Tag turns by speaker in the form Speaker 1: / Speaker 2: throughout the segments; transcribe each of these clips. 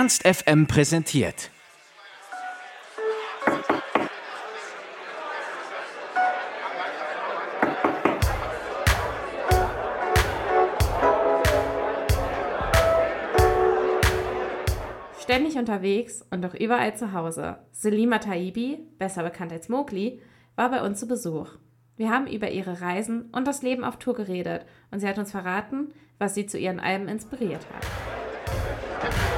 Speaker 1: Ernst FM präsentiert.
Speaker 2: Ständig unterwegs und auch überall zu Hause. Selima Taibi, besser bekannt als Mowgli, war bei uns zu Besuch. Wir haben über ihre Reisen und das Leben auf Tour geredet und sie hat uns verraten, was sie zu ihren Alben inspiriert hat.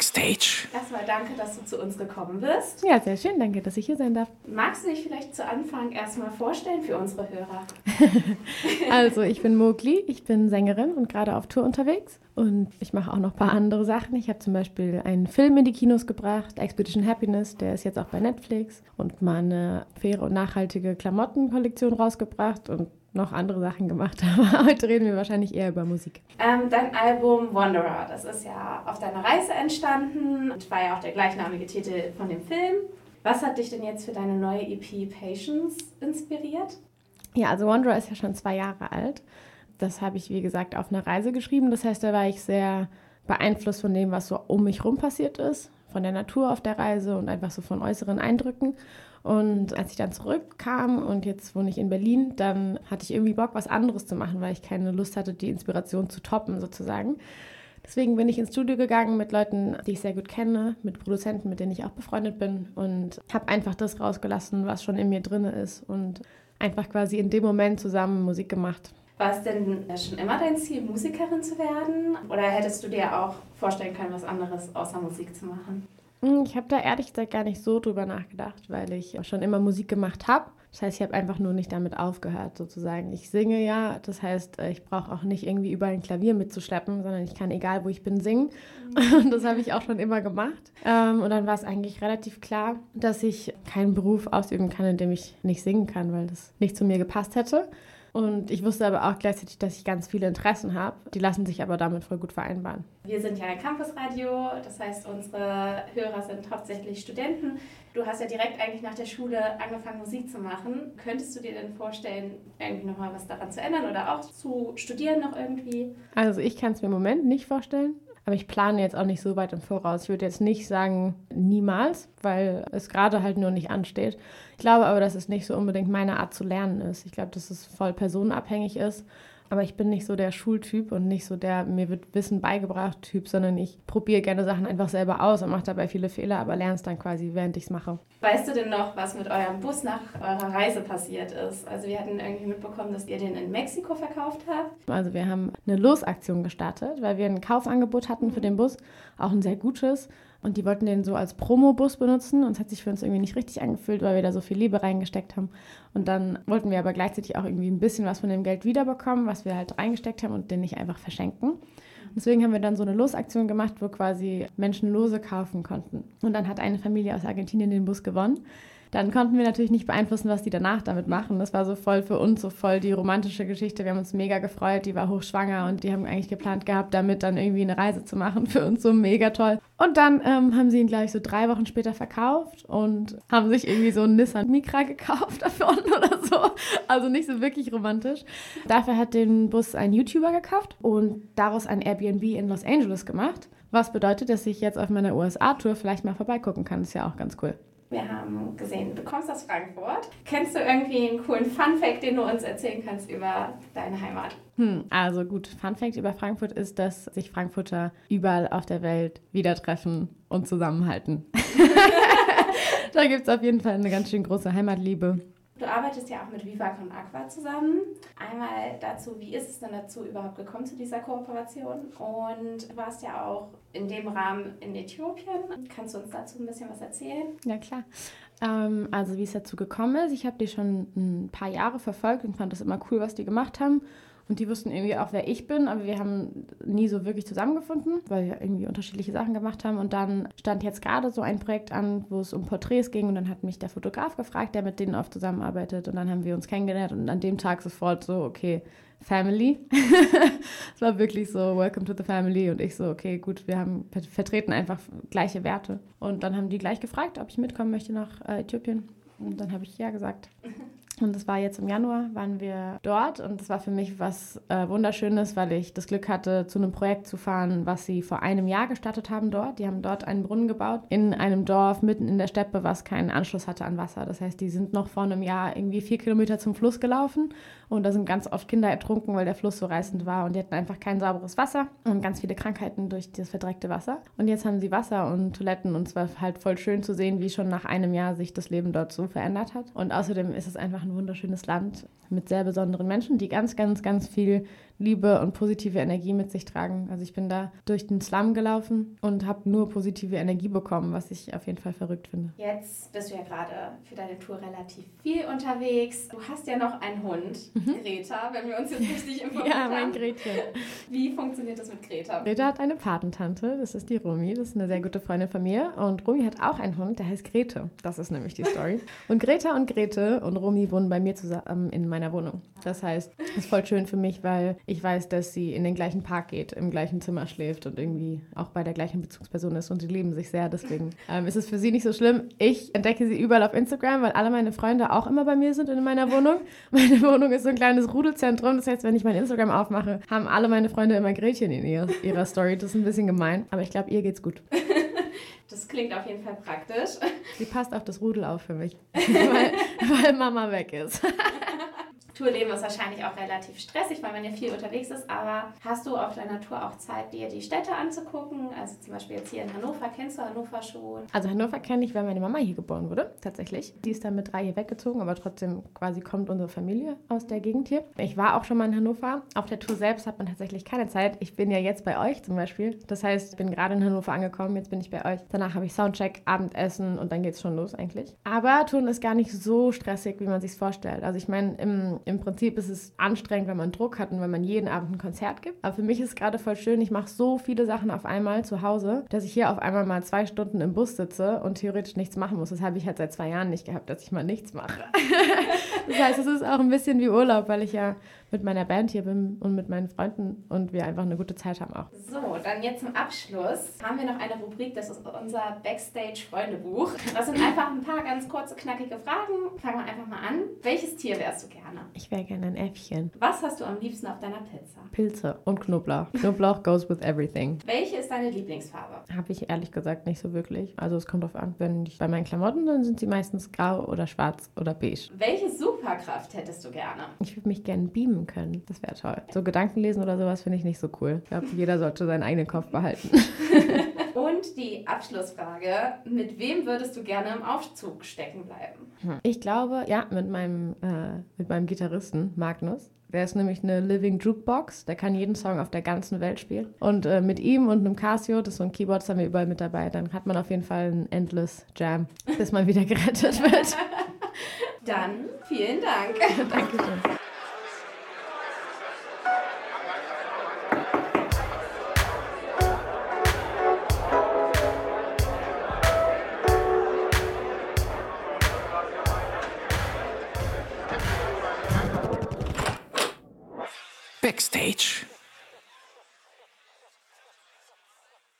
Speaker 1: Backstage.
Speaker 2: Erstmal danke, dass du zu uns gekommen bist.
Speaker 3: Ja, sehr schön. Danke, dass ich hier sein darf.
Speaker 2: Magst du dich vielleicht zu Anfang erstmal vorstellen für unsere Hörer?
Speaker 3: also, ich bin Mogli, ich bin Sängerin und gerade auf Tour unterwegs. Und ich mache auch noch ein paar andere Sachen. Ich habe zum Beispiel einen Film in die Kinos gebracht, Expedition Happiness, der ist jetzt auch bei Netflix. Und mal eine faire und nachhaltige Klamottenkollektion rausgebracht und noch andere Sachen gemacht, aber heute reden wir wahrscheinlich eher über Musik.
Speaker 2: Ähm, dein Album Wanderer, das ist ja auf deiner Reise entstanden und war ja auch der gleichnamige Titel von dem Film. Was hat dich denn jetzt für deine neue EP Patience inspiriert?
Speaker 3: Ja, also Wanderer ist ja schon zwei Jahre alt. Das habe ich, wie gesagt, auf einer Reise geschrieben. Das heißt, da war ich sehr beeinflusst von dem, was so um mich rum passiert ist, von der Natur auf der Reise und einfach so von äußeren Eindrücken. Und als ich dann zurückkam und jetzt wohne ich in Berlin, dann hatte ich irgendwie Bock, was anderes zu machen, weil ich keine Lust hatte, die Inspiration zu toppen sozusagen. Deswegen bin ich ins Studio gegangen mit Leuten, die ich sehr gut kenne, mit Produzenten, mit denen ich auch befreundet bin und habe einfach das rausgelassen, was schon in mir drin ist und einfach quasi in dem Moment zusammen Musik gemacht.
Speaker 2: War es denn schon immer dein Ziel, Musikerin zu werden? Oder hättest du dir auch vorstellen können, was anderes außer Musik zu machen?
Speaker 3: Hm, ich habe da ehrlich gesagt gar nicht so drüber nachgedacht, weil ich schon immer Musik gemacht habe. Das heißt, ich habe einfach nur nicht damit aufgehört, sozusagen. Ich singe ja, das heißt, äh, ich brauche auch nicht irgendwie überall ein Klavier mitzuschleppen, sondern ich kann egal, wo ich bin, singen. Und mhm. das habe ich auch schon immer gemacht. Ähm, und dann war es eigentlich relativ klar, dass ich keinen Beruf ausüben kann, in dem ich nicht singen kann, weil das nicht zu mir gepasst hätte. Und ich wusste aber auch gleichzeitig, dass ich ganz viele Interessen habe. Die lassen sich aber damit voll gut vereinbaren.
Speaker 2: Wir sind ja ein Campusradio, das heißt, unsere Hörer sind hauptsächlich Studenten. Du hast ja direkt eigentlich nach der Schule angefangen, Musik zu machen. Könntest du dir denn vorstellen, irgendwie nochmal was daran zu ändern oder auch zu studieren noch irgendwie?
Speaker 3: Also ich kann es mir im Moment nicht vorstellen. Aber ich plane jetzt auch nicht so weit im Voraus. Ich würde jetzt nicht sagen niemals, weil es gerade halt nur nicht ansteht. Ich glaube aber, dass es nicht so unbedingt meine Art zu lernen ist. Ich glaube, dass es voll personenabhängig ist aber ich bin nicht so der Schultyp und nicht so der mir wird Wissen beigebracht Typ, sondern ich probiere gerne Sachen einfach selber aus und mache dabei viele Fehler, aber lerne es dann quasi, während ich es mache.
Speaker 2: Weißt du denn noch, was mit eurem Bus nach eurer Reise passiert ist? Also wir hatten irgendwie mitbekommen, dass ihr den in Mexiko verkauft habt.
Speaker 3: Also wir haben eine Losaktion gestartet, weil wir ein Kaufangebot hatten für den Bus, auch ein sehr gutes. Und die wollten den so als Promobus benutzen und es hat sich für uns irgendwie nicht richtig angefühlt, weil wir da so viel Liebe reingesteckt haben. Und dann wollten wir aber gleichzeitig auch irgendwie ein bisschen was von dem Geld wiederbekommen, was wir halt reingesteckt haben und den nicht einfach verschenken. Deswegen haben wir dann so eine Losaktion gemacht, wo quasi Menschen Lose kaufen konnten. Und dann hat eine Familie aus Argentinien den Bus gewonnen. Dann konnten wir natürlich nicht beeinflussen, was die danach damit machen. Das war so voll für uns, so voll die romantische Geschichte. Wir haben uns mega gefreut. Die war hochschwanger und die haben eigentlich geplant gehabt, damit dann irgendwie eine Reise zu machen. Für uns so mega toll. Und dann ähm, haben sie ihn, glaube ich, so drei Wochen später verkauft und haben sich irgendwie so einen Nissan Micra gekauft davon oder so. Also nicht so wirklich romantisch. Dafür hat den Bus ein YouTuber gekauft und daraus ein Airbnb in Los Angeles gemacht. Was bedeutet, dass ich jetzt auf meiner USA-Tour vielleicht mal vorbeigucken kann. ist ja auch ganz cool.
Speaker 2: Wir haben gesehen, du kommst aus Frankfurt. Kennst du irgendwie einen coolen Fun-Fact, den du uns erzählen kannst über deine Heimat?
Speaker 3: Hm, also gut, Fun-Fact über Frankfurt ist, dass sich Frankfurter überall auf der Welt wieder treffen und zusammenhalten. da gibt es auf jeden Fall eine ganz schön große Heimatliebe.
Speaker 2: Du arbeitest ja auch mit Viva Con Aqua zusammen. Einmal dazu, wie ist es denn dazu überhaupt gekommen zu dieser Kooperation? Und du warst ja auch in dem Rahmen in Äthiopien. Kannst du uns dazu ein bisschen was erzählen?
Speaker 3: Ja, klar. Ähm, also wie es dazu gekommen ist, ich habe die schon ein paar Jahre verfolgt und fand das immer cool, was die gemacht haben. Und die wussten irgendwie auch, wer ich bin, aber wir haben nie so wirklich zusammengefunden, weil wir irgendwie unterschiedliche Sachen gemacht haben. Und dann stand jetzt gerade so ein Projekt an, wo es um Porträts ging. Und dann hat mich der Fotograf gefragt, der mit denen oft zusammenarbeitet. Und dann haben wir uns kennengelernt und an dem Tag sofort so, okay, Family. es war wirklich so, welcome to the family. Und ich so, okay, gut, wir haben vertreten einfach gleiche Werte. Und dann haben die gleich gefragt, ob ich mitkommen möchte nach äh, Äthiopien. Und dann habe ich ja gesagt. Und das war jetzt im Januar, waren wir dort und das war für mich was äh, Wunderschönes, weil ich das Glück hatte, zu einem Projekt zu fahren, was sie vor einem Jahr gestartet haben dort. Die haben dort einen Brunnen gebaut in einem Dorf mitten in der Steppe, was keinen Anschluss hatte an Wasser. Das heißt, die sind noch vor einem Jahr irgendwie vier Kilometer zum Fluss gelaufen und da sind ganz oft Kinder ertrunken, weil der Fluss so reißend war und die hatten einfach kein sauberes Wasser und ganz viele Krankheiten durch das verdreckte Wasser. Und jetzt haben sie Wasser und Toiletten und es war halt voll schön zu sehen, wie schon nach einem Jahr sich das Leben dort so verändert hat. Und außerdem ist es einfach ein wunderschönes Land mit sehr besonderen Menschen, die ganz, ganz, ganz viel Liebe und positive Energie mit sich tragen. Also ich bin da durch den Slum gelaufen und habe nur positive Energie bekommen, was ich auf jeden Fall verrückt finde.
Speaker 2: Jetzt bist du ja gerade für deine Tour relativ viel unterwegs. Du hast ja noch einen Hund, mhm. Greta, wenn wir uns jetzt richtig informiert
Speaker 3: haben. Ja, mein Gretchen.
Speaker 2: Wie funktioniert das mit Greta?
Speaker 3: Greta hat eine Patentante, das ist die Rumi, das ist eine sehr gute Freundin von mir. Und Rumi hat auch einen Hund, der heißt Grete. Das ist nämlich die Story. Und Greta und Grete und Rumi wohnen bei mir zusammen in meiner Wohnung. Das heißt, es ist voll schön für mich, weil ich weiß, dass sie in den gleichen Park geht, im gleichen Zimmer schläft und irgendwie auch bei der gleichen Bezugsperson ist und sie lieben sich sehr. Deswegen ähm, ist es für sie nicht so schlimm. Ich entdecke sie überall auf Instagram, weil alle meine Freunde auch immer bei mir sind in meiner Wohnung. Meine Wohnung ist so ein kleines Rudelzentrum. Das heißt, wenn ich mein Instagram aufmache, haben alle meine Freunde immer Gretchen in ihrer, ihrer Story. Das ist ein bisschen gemein, aber ich glaube, ihr geht's gut.
Speaker 2: Das klingt auf jeden Fall praktisch.
Speaker 3: Sie passt auf das Rudel auf für mich, weil, weil Mama weg ist.
Speaker 2: Tourleben ist wahrscheinlich auch relativ stressig, weil man ja viel unterwegs ist, aber hast du auf deiner Tour auch Zeit, dir die Städte anzugucken? Also zum Beispiel jetzt hier in Hannover, kennst du Hannover schon?
Speaker 3: Also Hannover kenne ich, weil meine Mama hier geboren wurde, tatsächlich. Die ist dann mit drei hier weggezogen, aber trotzdem quasi kommt unsere Familie aus der Gegend hier. Ich war auch schon mal in Hannover. Auf der Tour selbst hat man tatsächlich keine Zeit. Ich bin ja jetzt bei euch zum Beispiel. Das heißt, ich bin gerade in Hannover angekommen, jetzt bin ich bei euch. Danach habe ich Soundcheck, Abendessen und dann geht es schon los eigentlich. Aber Touren ist gar nicht so stressig, wie man sich vorstellt. Also ich meine, im, im Prinzip ist es anstrengend, wenn man Druck hat und wenn man jeden Abend ein Konzert gibt. Aber für mich ist es gerade voll schön. Ich mache so viele Sachen auf einmal zu Hause, dass ich hier auf einmal mal zwei Stunden im Bus sitze und theoretisch nichts machen muss. Das habe ich halt seit zwei Jahren nicht gehabt, dass ich mal nichts mache. das heißt, es ist auch ein bisschen wie Urlaub, weil ich ja mit meiner Band hier bin und mit meinen Freunden und wir einfach eine gute Zeit haben auch.
Speaker 2: So, dann jetzt zum Abschluss haben wir noch eine Rubrik, das ist unser Backstage-Freundebuch. Das sind einfach ein paar ganz kurze, knackige Fragen. Fangen wir einfach mal an. Welches Tier wärst du gerne?
Speaker 3: Ich wäre gerne ein Äffchen.
Speaker 2: Was hast du am liebsten auf deiner Pizza?
Speaker 3: Pilze und Knoblauch. Knoblauch goes with everything.
Speaker 2: Welche ist deine Lieblingsfarbe?
Speaker 3: Habe ich ehrlich gesagt nicht so wirklich. Also es kommt drauf an. Wenn ich bei meinen Klamotten, dann sind sie meistens grau oder schwarz oder beige.
Speaker 2: Welche Superkraft hättest du gerne?
Speaker 3: Ich würde mich gerne beamen üben können. Das wäre toll. So Gedanken lesen oder sowas finde ich nicht so cool. Ich glaube, jeder sollte seinen eigenen Kopf behalten.
Speaker 2: Und die Abschlussfrage: Mit wem würdest du gerne im Aufzug stecken bleiben?
Speaker 3: Hm. Ich glaube, ja, mit meinem, äh, mit meinem Gitarristen Magnus. Der ist nämlich eine Living Jukebox. Der kann jeden Song auf der ganzen Welt spielen. Und äh, mit ihm und einem Casio, das ist so ein Keyboard, das haben wir überall mit dabei, dann hat man auf jeden Fall ein Endless Jam, bis man wieder gerettet wird.
Speaker 2: Dann vielen Dank.
Speaker 3: Dankeschön.
Speaker 1: Backstage.